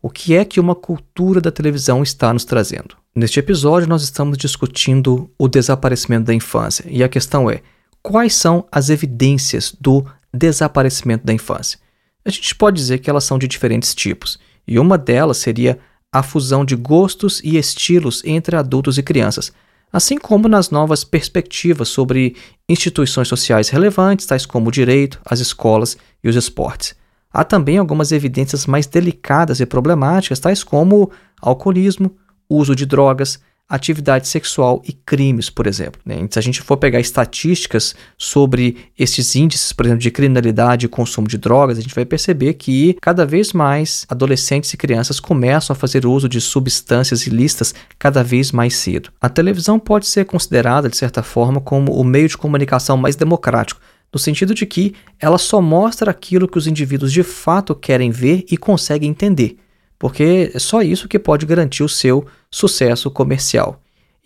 [SPEAKER 1] O que é que uma cultura da televisão está nos trazendo? Neste episódio, nós estamos discutindo o desaparecimento da infância. E a questão é: quais são as evidências do desaparecimento da infância? A gente pode dizer que elas são de diferentes tipos, e uma delas seria a fusão de gostos e estilos entre adultos e crianças, assim como nas novas perspectivas sobre instituições sociais relevantes, tais como o direito, as escolas e os esportes. Há também algumas evidências mais delicadas e problemáticas, tais como alcoolismo, uso de drogas, atividade sexual e crimes, por exemplo. Né? Se a gente for pegar estatísticas sobre esses índices, por exemplo, de criminalidade e consumo de drogas, a gente vai perceber que cada vez mais adolescentes e crianças começam a fazer uso de substâncias ilícitas cada vez mais cedo. A televisão pode ser considerada, de certa forma, como o meio de comunicação mais democrático, no sentido de que ela só mostra aquilo que os indivíduos de fato querem ver e conseguem entender porque é só isso que pode garantir o seu sucesso comercial.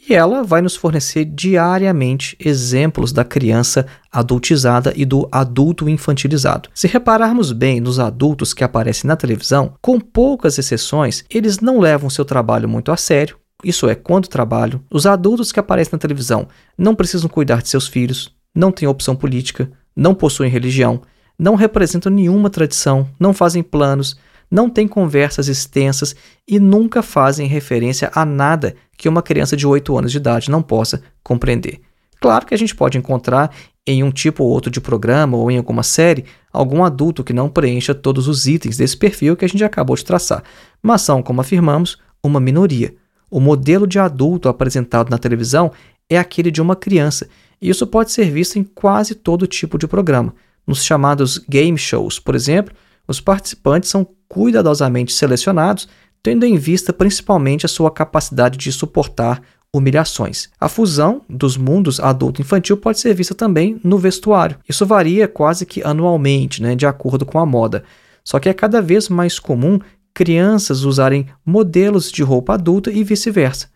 [SPEAKER 1] E ela vai nos fornecer diariamente exemplos da criança adultizada e do adulto infantilizado. Se repararmos bem nos adultos que aparecem na televisão, com poucas exceções, eles não levam seu trabalho muito a sério. Isso é, quando trabalham, os adultos que aparecem na televisão não precisam cuidar de seus filhos, não têm opção política, não possuem religião, não representam nenhuma tradição, não fazem planos, não têm conversas extensas e nunca fazem referência a nada que uma criança de 8 anos de idade não possa compreender. Claro que a gente pode encontrar em um tipo ou outro de programa ou em alguma série algum adulto que não preencha todos os itens desse perfil que a gente acabou de traçar, mas são, como afirmamos, uma minoria. O modelo de adulto apresentado na televisão é aquele de uma criança, isso pode ser visto em quase todo tipo de programa. Nos chamados game shows, por exemplo, os participantes são cuidadosamente selecionados, tendo em vista principalmente a sua capacidade de suportar humilhações. A fusão dos mundos adulto e infantil pode ser vista também no vestuário. Isso varia quase que anualmente, né, de acordo com a moda. Só que é cada vez mais comum crianças usarem modelos de roupa adulta e vice-versa.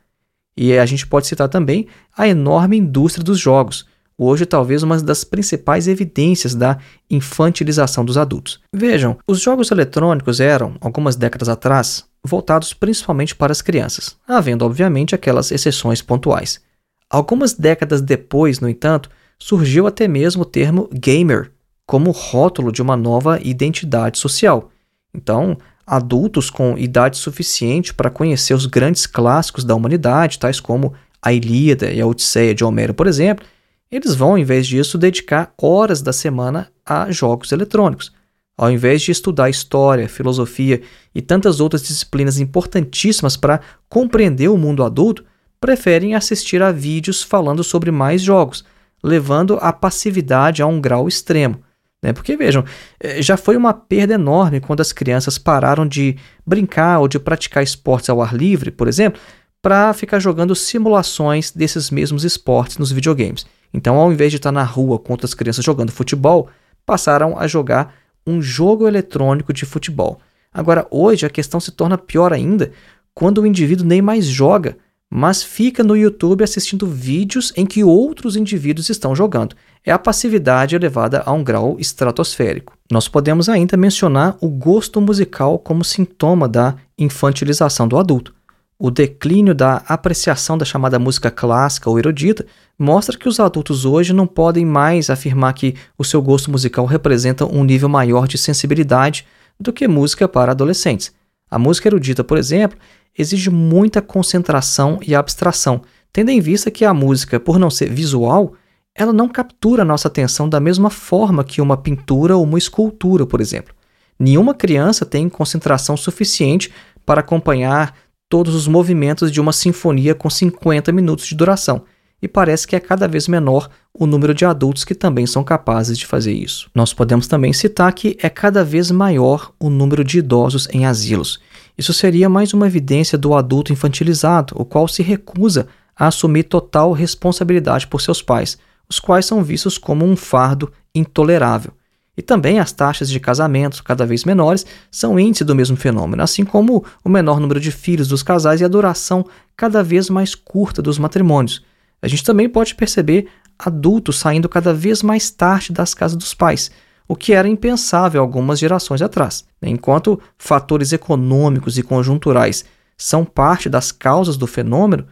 [SPEAKER 1] E a gente pode citar também a enorme indústria dos jogos hoje talvez uma das principais evidências da infantilização dos adultos. Vejam, os jogos eletrônicos eram, algumas décadas atrás, voltados principalmente para as crianças, havendo obviamente aquelas exceções pontuais. Algumas décadas depois, no entanto, surgiu até mesmo o termo gamer como rótulo de uma nova identidade social. Então, adultos com idade suficiente para conhecer os grandes clássicos da humanidade, tais como a Ilíada e a Odisseia de Homero, por exemplo, eles vão, em vez disso, dedicar horas da semana a jogos eletrônicos. Ao invés de estudar história, filosofia e tantas outras disciplinas importantíssimas para compreender o mundo adulto, preferem assistir a vídeos falando sobre mais jogos, levando a passividade a um grau extremo. Né? Porque vejam, eh, já foi uma perda enorme quando as crianças pararam de brincar ou de praticar esportes ao ar livre, por exemplo, para ficar jogando simulações desses mesmos esportes nos videogames. Então, ao invés de estar na rua com outras crianças jogando futebol, passaram a jogar um jogo eletrônico de futebol. Agora, hoje a questão se torna pior ainda quando o indivíduo nem mais joga, mas fica no YouTube assistindo vídeos em que outros indivíduos estão jogando. É a passividade elevada a um grau estratosférico. Nós podemos ainda mencionar o gosto musical como sintoma da infantilização do adulto. O declínio da apreciação da chamada música clássica ou erudita mostra que os adultos hoje não podem mais afirmar que o seu gosto musical representa um nível maior de sensibilidade do que música para adolescentes. A música erudita, por exemplo, exige muita concentração e abstração, tendo em vista que a música, por não ser visual, ela não captura nossa atenção da mesma forma que uma pintura ou uma escultura, por exemplo. Nenhuma criança tem concentração suficiente para acompanhar todos os movimentos de uma sinfonia com 50 minutos de duração, e parece que é cada vez menor o número de adultos que também são capazes de fazer isso. Nós podemos também citar que é cada vez maior o número de idosos em asilos. Isso seria mais uma evidência do adulto infantilizado, o qual se recusa a assumir total responsabilidade por seus pais, os quais são vistos como um fardo intolerável. E também as taxas de casamento, cada vez menores, são índice do mesmo fenômeno, assim como o menor número de filhos dos casais e a duração cada vez mais curta dos matrimônios. A gente também pode perceber adultos saindo cada vez mais tarde das casas dos pais, o que era impensável algumas gerações atrás. Enquanto fatores econômicos e conjunturais são parte das causas do fenômeno,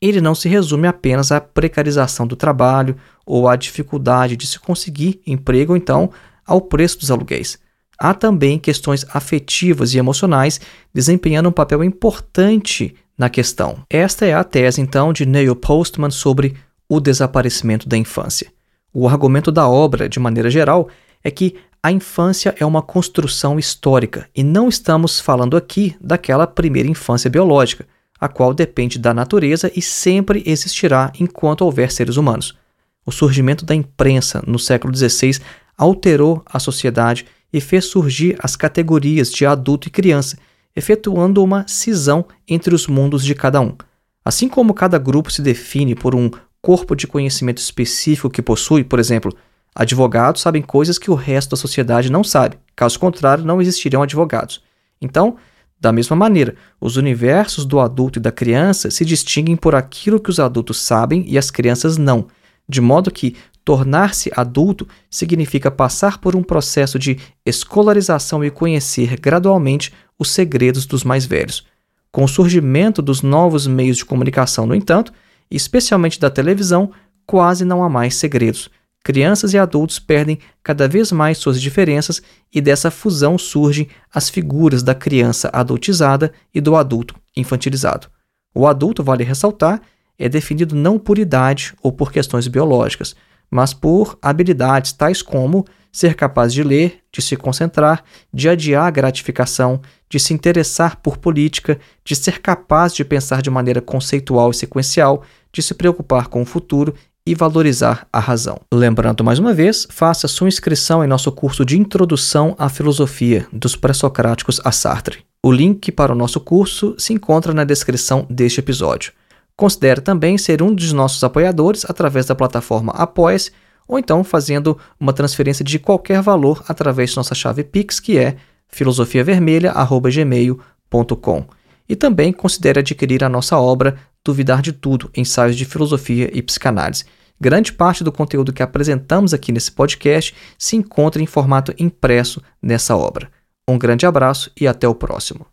[SPEAKER 1] ele não se resume apenas à precarização do trabalho ou à dificuldade de se conseguir emprego ou então ao preço dos aluguéis. Há também questões afetivas e emocionais desempenhando um papel importante na questão. Esta é a tese então de Neil Postman sobre o desaparecimento da infância. O argumento da obra, de maneira geral, é que a infância é uma construção histórica e não estamos falando aqui daquela primeira infância biológica, a qual depende da natureza e sempre existirá enquanto houver seres humanos. O surgimento da imprensa no século XVI alterou a sociedade e fez surgir as categorias de adulto e criança, efetuando uma cisão entre os mundos de cada um. Assim como cada grupo se define por um corpo de conhecimento específico que possui, por exemplo, advogados sabem coisas que o resto da sociedade não sabe, caso contrário, não existiriam advogados. Então, da mesma maneira, os universos do adulto e da criança se distinguem por aquilo que os adultos sabem e as crianças não, de modo que tornar-se adulto significa passar por um processo de escolarização e conhecer gradualmente os segredos dos mais velhos. Com o surgimento dos novos meios de comunicação, no entanto, especialmente da televisão, quase não há mais segredos. Crianças e adultos perdem cada vez mais suas diferenças e dessa fusão surgem as figuras da criança adultizada e do adulto infantilizado. O adulto, vale ressaltar, é definido não por idade ou por questões biológicas, mas por habilidades tais como ser capaz de ler, de se concentrar, de adiar a gratificação, de se interessar por política, de ser capaz de pensar de maneira conceitual e sequencial, de se preocupar com o futuro e valorizar a razão. Lembrando mais uma vez, faça sua inscrição em nosso curso de Introdução à Filosofia dos Pré-Socráticos a Sartre. O link para o nosso curso se encontra na descrição deste episódio. Considere também ser um dos nossos apoiadores através da plataforma Apoia-se ou então fazendo uma transferência de qualquer valor através de nossa chave Pix, que é filosofiavermelha.gmail.com. E também considere adquirir a nossa obra Duvidar de Tudo, Ensaios de Filosofia e Psicanálise. Grande parte do conteúdo que apresentamos aqui nesse podcast se encontra em formato impresso nessa obra. Um grande abraço e até o próximo.